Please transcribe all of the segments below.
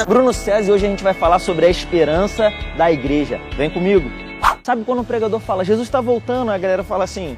é Bruno César e hoje a gente vai falar sobre a esperança da igreja. Vem comigo. Sabe quando o pregador fala, Jesus está voltando, a galera fala assim,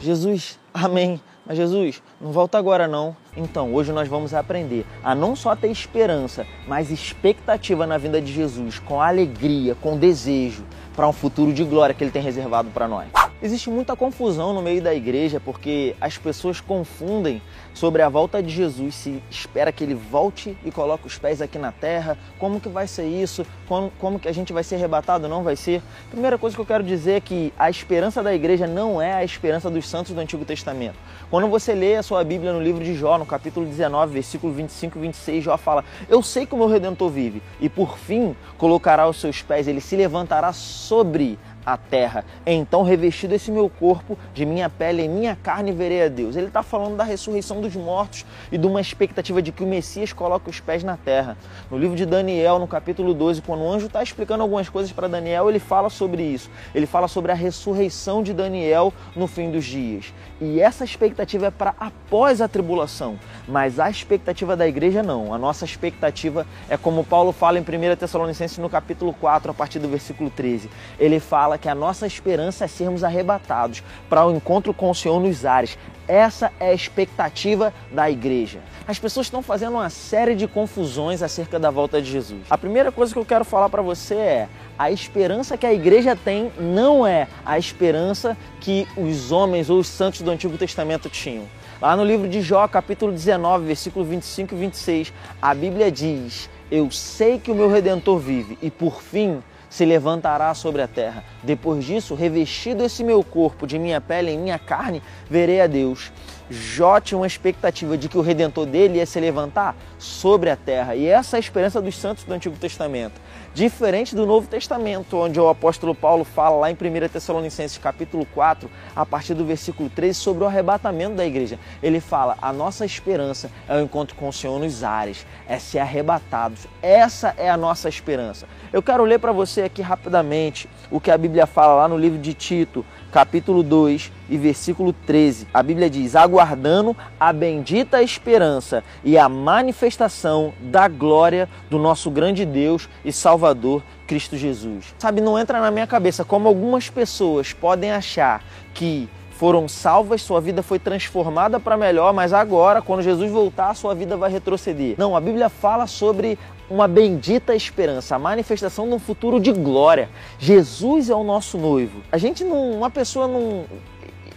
Jesus, amém. Mas Jesus, não volta agora não. Então, hoje nós vamos aprender a não só ter esperança, mas expectativa na vinda de Jesus, com alegria, com desejo para um futuro de glória que ele tem reservado para nós. Existe muita confusão no meio da igreja porque as pessoas confundem sobre a volta de Jesus, se espera que ele volte e coloque os pés aqui na terra, como que vai ser isso, como, como que a gente vai ser arrebatado, não vai ser. Primeira coisa que eu quero dizer é que a esperança da igreja não é a esperança dos santos do Antigo Testamento. Quando você lê a sua Bíblia no livro de Jó, no capítulo 19, versículo 25 e 26, Jó fala: Eu sei que o meu redentor vive, e por fim colocará os seus pés, ele se levantará sobre a terra. Então, revestido esse meu corpo, de minha pele e minha carne, verei a Deus. Ele está falando da ressurreição dos mortos e de uma expectativa de que o Messias coloque os pés na terra. No livro de Daniel, no capítulo 12, quando o anjo está explicando algumas coisas para Daniel, ele fala sobre isso. Ele fala sobre a ressurreição de Daniel no fim dos dias. E essa expectativa é para após a tribulação, mas a expectativa da igreja não. A nossa expectativa é como Paulo fala em 1 Tessalonicenses no capítulo 4, a partir do versículo 13. Ele fala fala que a nossa esperança é sermos arrebatados para o encontro com o Senhor nos ares. Essa é a expectativa da igreja. As pessoas estão fazendo uma série de confusões acerca da volta de Jesus. A primeira coisa que eu quero falar para você é: a esperança que a igreja tem não é a esperança que os homens ou os santos do Antigo Testamento tinham. Lá no livro de Jó, capítulo 19, versículo 25 e 26, a Bíblia diz: Eu sei que o meu redentor vive e por fim se levantará sobre a terra. Depois disso, revestido esse meu corpo de minha pele em minha carne, verei a Deus. Jó tinha uma expectativa de que o redentor dele ia se levantar sobre a terra. E essa é a esperança dos santos do Antigo Testamento. Diferente do Novo Testamento, onde o apóstolo Paulo fala lá em 1 Tessalonicenses capítulo 4, a partir do versículo 13, sobre o arrebatamento da igreja. Ele fala: a nossa esperança é o encontro com o Senhor nos ares, é ser arrebatados. Essa é a nossa esperança. Eu quero ler para você aqui rapidamente o que a Bíblia fala lá no livro de Tito, capítulo 2 e versículo 13. A Bíblia diz: aguardando a bendita esperança e a manifestação da glória do nosso grande Deus e Salvador Cristo Jesus. Sabe, não entra na minha cabeça como algumas pessoas podem achar que foram salvas, sua vida foi transformada para melhor, mas agora, quando Jesus voltar, sua vida vai retroceder. Não, a Bíblia fala sobre uma bendita esperança, a manifestação de um futuro de glória. Jesus é o nosso noivo. A gente não, uma pessoa não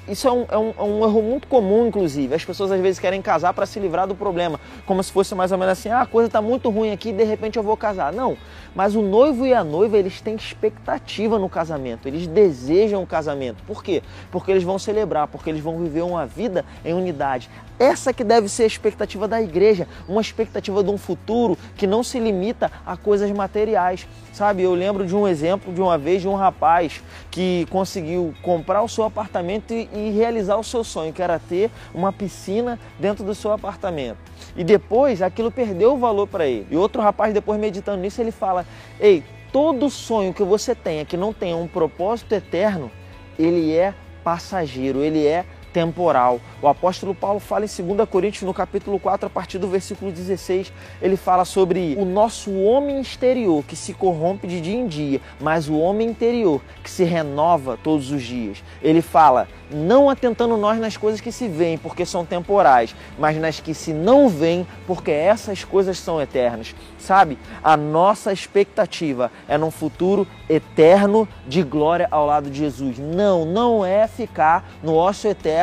isso é um, é, um, é um, erro muito comum, inclusive. As pessoas às vezes querem casar para se livrar do problema, como se fosse mais ou menos assim: ah, a coisa está muito ruim aqui, de repente eu vou casar. Não, mas o noivo e a noiva eles têm expectativa no casamento, eles desejam o casamento. Por quê? Porque eles vão celebrar, porque eles vão viver uma vida em unidade. Essa que deve ser a expectativa da igreja, uma expectativa de um futuro que não se limita a coisas materiais. Sabe, eu lembro de um exemplo de uma vez de um rapaz que conseguiu comprar o seu apartamento e, e realizar o seu sonho, que era ter uma piscina dentro do seu apartamento. E depois aquilo perdeu o valor para ele. E outro rapaz, depois meditando nisso, ele fala: Ei, todo sonho que você tenha que não tenha um propósito eterno, ele é passageiro, ele é temporal. O apóstolo Paulo fala em 2 Coríntios, no capítulo 4, a partir do versículo 16, ele fala sobre o nosso homem exterior que se corrompe de dia em dia, mas o homem interior que se renova todos os dias. Ele fala, não atentando nós nas coisas que se veem, porque são temporais, mas nas que se não veem, porque essas coisas são eternas. Sabe? A nossa expectativa é num futuro eterno de glória ao lado de Jesus. Não, não é ficar no ócio eterno,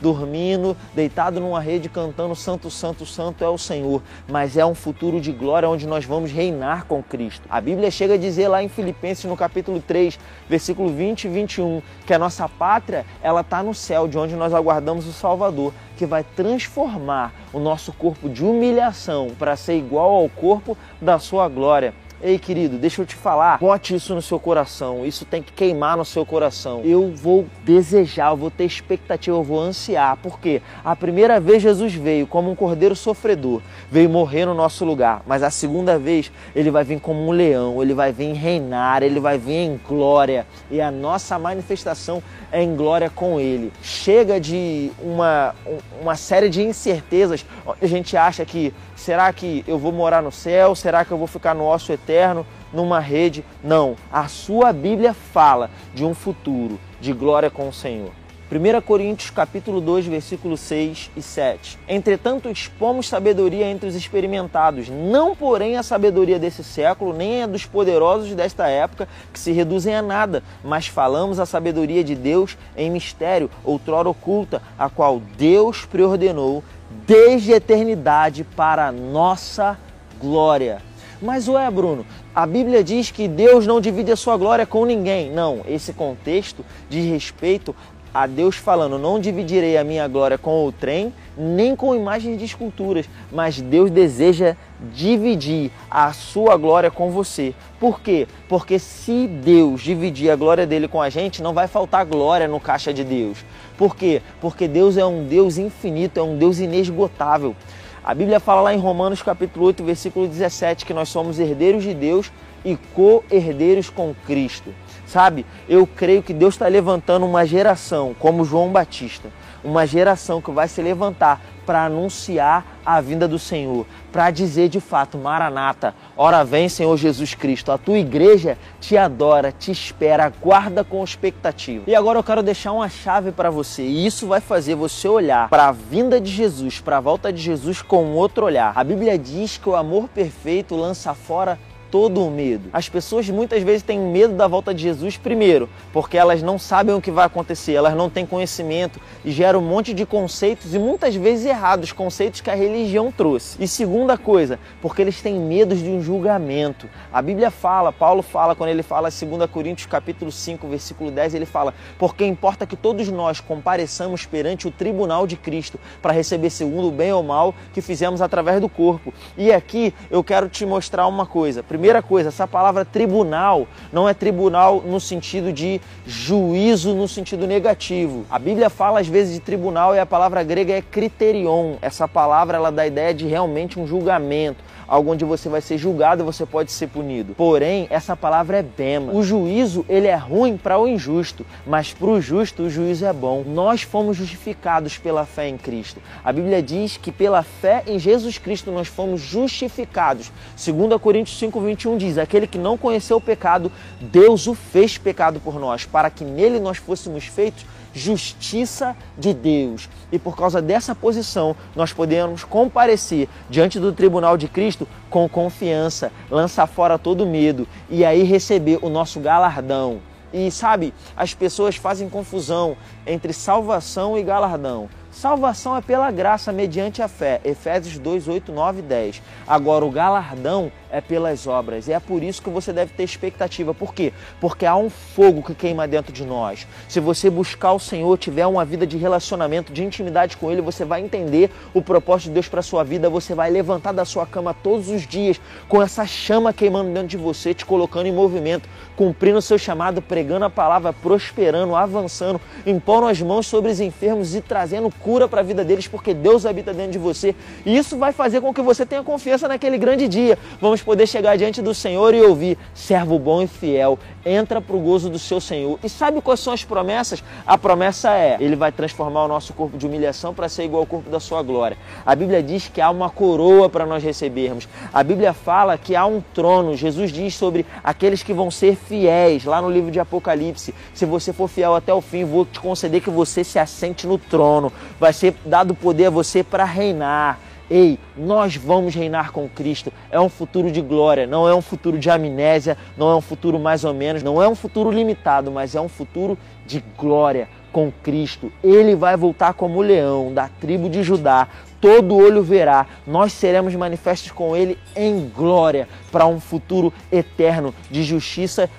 dormindo, deitado numa rede cantando Santo, Santo, Santo é o Senhor, mas é um futuro de glória onde nós vamos reinar com Cristo. A Bíblia chega a dizer lá em Filipenses no capítulo 3, versículo 20 e 21, que a nossa pátria, ela está no céu, de onde nós aguardamos o Salvador, que vai transformar o nosso corpo de humilhação para ser igual ao corpo da sua glória. Ei, querido, deixa eu te falar, bote isso no seu coração, isso tem que queimar no seu coração. Eu vou desejar, eu vou ter expectativa, eu vou ansiar, porque a primeira vez Jesus veio como um cordeiro sofredor, veio morrer no nosso lugar, mas a segunda vez ele vai vir como um leão, ele vai vir reinar, ele vai vir em glória, e a nossa manifestação é em glória com ele. Chega de uma, uma série de incertezas, a gente acha que Será que eu vou morar no céu? Será que eu vou ficar no osso eterno, numa rede? Não. A sua Bíblia fala de um futuro de glória com o Senhor. 1 Coríntios capítulo 2, versículos 6 e 7. Entretanto, expomos sabedoria entre os experimentados, não porém a sabedoria desse século, nem a dos poderosos desta época, que se reduzem a nada, mas falamos a sabedoria de Deus em mistério, outrora oculta, a qual Deus preordenou desde a eternidade para a nossa glória. Mas ué, Bruno, a Bíblia diz que Deus não divide a sua glória com ninguém. Não, esse contexto diz respeito a Deus falando: Não dividirei a minha glória com o trem, nem com imagens de esculturas, mas Deus deseja dividir a sua glória com você. Por quê? Porque se Deus dividir a glória dele com a gente, não vai faltar glória no caixa de Deus. Por quê? Porque Deus é um Deus infinito, é um Deus inesgotável. A Bíblia fala lá em Romanos capítulo 8, versículo 17, que nós somos herdeiros de Deus e co-herdeiros com Cristo. Sabe, eu creio que Deus está levantando uma geração como João Batista, uma geração que vai se levantar para anunciar a vinda do Senhor, para dizer de fato, Maranata, ora vem Senhor Jesus Cristo, a tua igreja te adora, te espera, guarda com expectativa. E agora eu quero deixar uma chave para você, e isso vai fazer você olhar para a vinda de Jesus, para a volta de Jesus com outro olhar. A Bíblia diz que o amor perfeito lança fora todo o medo. As pessoas muitas vezes têm medo da volta de Jesus, primeiro, porque elas não sabem o que vai acontecer, elas não têm conhecimento e geram um monte de conceitos e muitas vezes errados, conceitos que a religião trouxe. E segunda coisa, porque eles têm medo de um julgamento. A Bíblia fala, Paulo fala quando ele fala 2 Coríntios capítulo 5, versículo 10, ele fala: "Porque importa que todos nós compareçamos perante o tribunal de Cristo para receber segundo o bem ou mal que fizemos através do corpo". E aqui eu quero te mostrar uma coisa. Primeira coisa, essa palavra tribunal não é tribunal no sentido de juízo no sentido negativo. A Bíblia fala às vezes de tribunal e a palavra grega é criterion. Essa palavra ela dá a ideia de realmente um julgamento, algo onde você vai ser julgado você pode ser punido. Porém, essa palavra é bema. O juízo ele é ruim para o injusto, mas para o justo o juízo é bom. Nós fomos justificados pela fé em Cristo. A Bíblia diz que pela fé em Jesus Cristo nós fomos justificados. 2 Coríntios 5, 21 diz: Aquele que não conheceu o pecado, Deus o fez pecado por nós, para que nele nós fôssemos feitos justiça de Deus. E por causa dessa posição, nós podemos comparecer diante do tribunal de Cristo com confiança, lançar fora todo medo e aí receber o nosso galardão. E sabe, as pessoas fazem confusão entre salvação e galardão. Salvação é pela graça mediante a fé. Efésios 2, 8, 9 e 10. Agora, o galardão é pelas obras. E é por isso que você deve ter expectativa. Por quê? Porque há um fogo que queima dentro de nós. Se você buscar o Senhor, tiver uma vida de relacionamento, de intimidade com Ele, você vai entender o propósito de Deus para sua vida. Você vai levantar da sua cama todos os dias com essa chama queimando dentro de você, te colocando em movimento, cumprindo o seu chamado, pregando a palavra, prosperando, avançando, impondo as mãos sobre os enfermos e trazendo para a vida deles, porque Deus habita dentro de você. E isso vai fazer com que você tenha confiança naquele grande dia. Vamos poder chegar diante do Senhor e ouvir: servo bom e fiel, entra para o gozo do seu Senhor. E sabe quais são as promessas? A promessa é: Ele vai transformar o nosso corpo de humilhação para ser igual ao corpo da sua glória. A Bíblia diz que há uma coroa para nós recebermos. A Bíblia fala que há um trono. Jesus diz sobre aqueles que vão ser fiéis, lá no livro de Apocalipse. Se você for fiel até o fim, vou te conceder que você se assente no trono vai ser dado poder a você para reinar. Ei, nós vamos reinar com Cristo. É um futuro de glória, não é um futuro de amnésia, não é um futuro mais ou menos, não é um futuro limitado, mas é um futuro de glória com Cristo. Ele vai voltar como leão da tribo de Judá. Todo olho verá. Nós seremos manifestos com ele em glória para um futuro eterno de justiça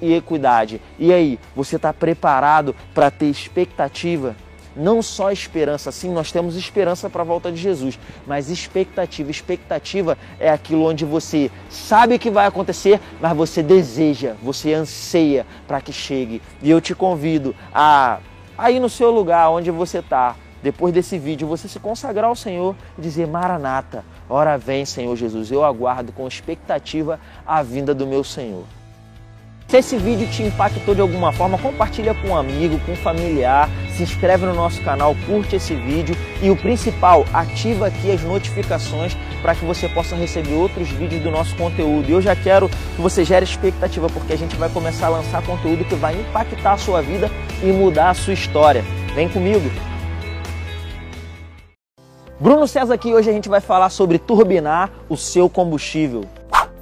e equidade. E aí, você está preparado para ter expectativa? Não só esperança, sim, nós temos esperança para a volta de Jesus, mas expectativa. Expectativa é aquilo onde você sabe que vai acontecer, mas você deseja, você anseia para que chegue. E eu te convido a aí no seu lugar onde você está, depois desse vídeo, você se consagrar ao Senhor e dizer: Maranata, hora vem, Senhor Jesus, eu aguardo com expectativa a vinda do meu Senhor. Se esse vídeo te impactou de alguma forma, compartilha com um amigo, com um familiar, se inscreve no nosso canal, curte esse vídeo e o principal, ativa aqui as notificações para que você possa receber outros vídeos do nosso conteúdo. E eu já quero que você gere expectativa porque a gente vai começar a lançar conteúdo que vai impactar a sua vida e mudar a sua história. Vem comigo! Bruno César aqui, hoje a gente vai falar sobre turbinar o seu combustível.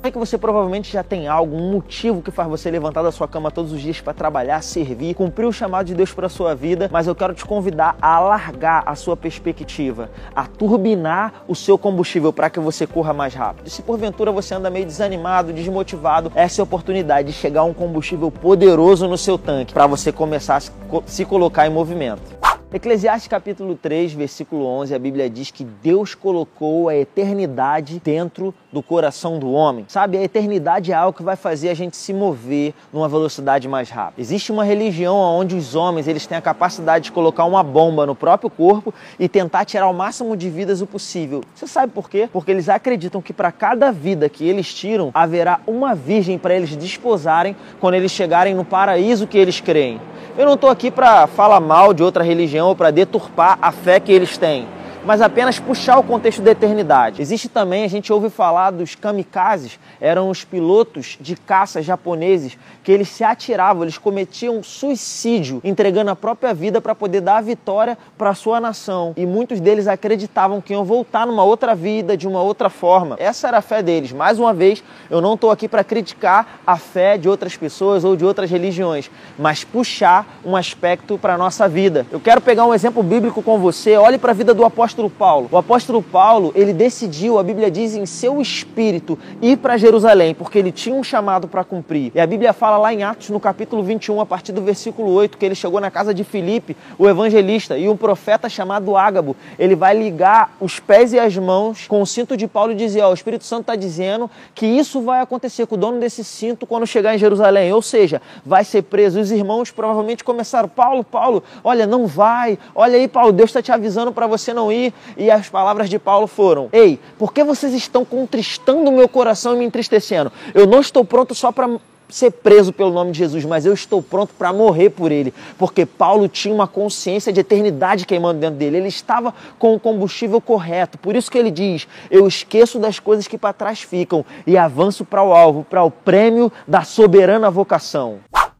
É que você provavelmente já tem algo, um motivo que faz você levantar da sua cama todos os dias para trabalhar, servir, cumprir o chamado de Deus para sua vida, mas eu quero te convidar a alargar a sua perspectiva, a turbinar o seu combustível para que você corra mais rápido. Se porventura você anda meio desanimado, desmotivado, essa é a oportunidade de chegar a um combustível poderoso no seu tanque para você começar a se colocar em movimento. Eclesiastes capítulo 3, versículo 11, a Bíblia diz que Deus colocou a eternidade dentro do coração do homem. Sabe, a eternidade é algo que vai fazer a gente se mover numa velocidade mais rápida. Existe uma religião onde os homens eles têm a capacidade de colocar uma bomba no próprio corpo e tentar tirar o máximo de vidas o possível. Você sabe por quê? Porque eles acreditam que para cada vida que eles tiram, haverá uma virgem para eles desposarem quando eles chegarem no paraíso que eles creem. Eu não estou aqui para falar mal de outra religião ou para deturpar a fé que eles têm mas apenas puxar o contexto da eternidade. Existe também, a gente ouve falar dos kamikazes, eram os pilotos de caça japoneses que eles se atiravam, eles cometiam suicídio, entregando a própria vida para poder dar a vitória para a sua nação. E muitos deles acreditavam que iam voltar numa outra vida, de uma outra forma. Essa era a fé deles. Mais uma vez, eu não estou aqui para criticar a fé de outras pessoas ou de outras religiões, mas puxar um aspecto para a nossa vida. Eu quero pegar um exemplo bíblico com você. Olhe para a vida do apóstolo apóstolo Paulo? O apóstolo Paulo, ele decidiu, a Bíblia diz, em seu espírito ir para Jerusalém, porque ele tinha um chamado para cumprir. E a Bíblia fala lá em Atos, no capítulo 21, a partir do versículo 8, que ele chegou na casa de Filipe, o evangelista, e um profeta chamado Ágabo. Ele vai ligar os pés e as mãos com o cinto de Paulo e dizer: Ó, o Espírito Santo está dizendo que isso vai acontecer com o dono desse cinto quando chegar em Jerusalém. Ou seja, vai ser preso. Os irmãos provavelmente começaram: Paulo, Paulo, olha, não vai. Olha aí, Paulo, Deus está te avisando para você não ir e as palavras de Paulo foram: Ei, por que vocês estão contristando o meu coração e me entristecendo? Eu não estou pronto só para ser preso pelo nome de Jesus, mas eu estou pronto para morrer por ele, porque Paulo tinha uma consciência de eternidade queimando dentro dele. Ele estava com o combustível correto. Por isso que ele diz: "Eu esqueço das coisas que para trás ficam e avanço para o alvo, para o prêmio da soberana vocação."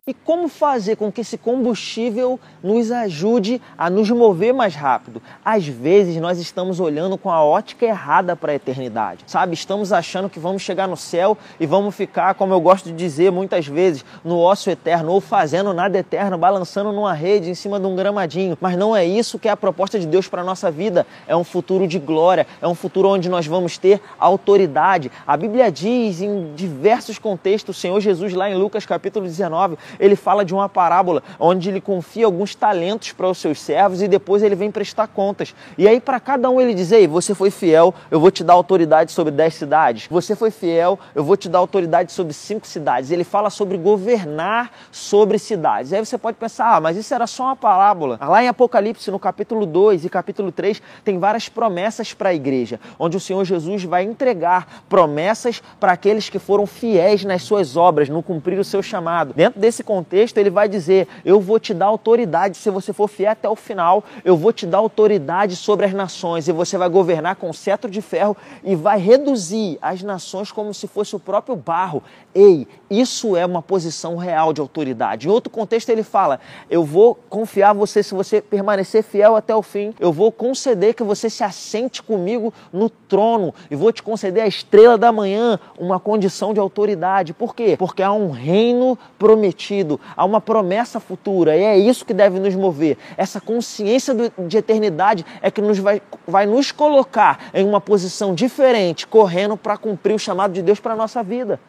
E como fazer com que esse combustível nos ajude a nos mover mais rápido? Às vezes nós estamos olhando com a ótica errada para a eternidade, sabe? Estamos achando que vamos chegar no céu e vamos ficar, como eu gosto de dizer muitas vezes, no ócio eterno ou fazendo nada eterno, balançando numa rede em cima de um gramadinho. Mas não é isso que é a proposta de Deus para a nossa vida. É um futuro de glória, é um futuro onde nós vamos ter autoridade. A Bíblia diz em diversos contextos, o Senhor Jesus, lá em Lucas capítulo 19, ele fala de uma parábola onde ele confia alguns talentos para os seus servos e depois ele vem prestar contas. E aí, para cada um, ele diz: Ei, você foi fiel, eu vou te dar autoridade sobre dez cidades. Você foi fiel, eu vou te dar autoridade sobre cinco cidades. Ele fala sobre governar sobre cidades. Aí você pode pensar: Ah, mas isso era só uma parábola. Lá em Apocalipse, no capítulo 2 e capítulo 3, tem várias promessas para a igreja, onde o Senhor Jesus vai entregar promessas para aqueles que foram fiéis nas suas obras, no cumprir o seu chamado. Dentro desse contexto, ele vai dizer: Eu vou te dar autoridade se você for fiel até o final. Eu vou te dar autoridade sobre as nações e você vai governar com cetro de ferro e vai reduzir as nações como se fosse o próprio barro. Ei, isso é uma posição real de autoridade. Em outro contexto, ele fala: Eu vou confiar você se você permanecer fiel até o fim. Eu vou conceder que você se assente comigo no trono e vou te conceder a estrela da manhã, uma condição de autoridade. Por quê? Porque há um reino prometido há uma promessa futura, e é isso que deve nos mover. Essa consciência de eternidade é que nos vai, vai nos colocar em uma posição diferente, correndo para cumprir o chamado de Deus para a nossa vida.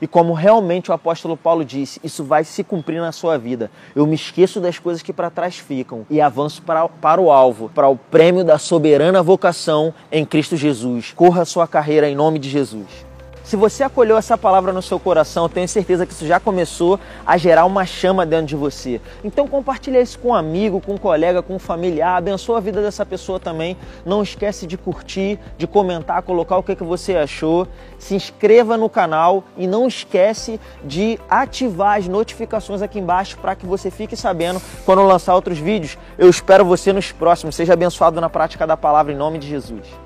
E como realmente o apóstolo Paulo disse, isso vai se cumprir na sua vida. Eu me esqueço das coisas que para trás ficam e avanço para, para o alvo, para o prêmio da soberana vocação em Cristo Jesus. Corra a sua carreira em nome de Jesus. Se você acolheu essa palavra no seu coração, tenho certeza que isso já começou a gerar uma chama dentro de você. Então compartilha isso com um amigo, com um colega, com um familiar, abençoa a vida dessa pessoa também. Não esquece de curtir, de comentar, colocar o que, que você achou. Se inscreva no canal e não esquece de ativar as notificações aqui embaixo para que você fique sabendo quando eu lançar outros vídeos. Eu espero você nos próximos. Seja abençoado na prática da palavra em nome de Jesus.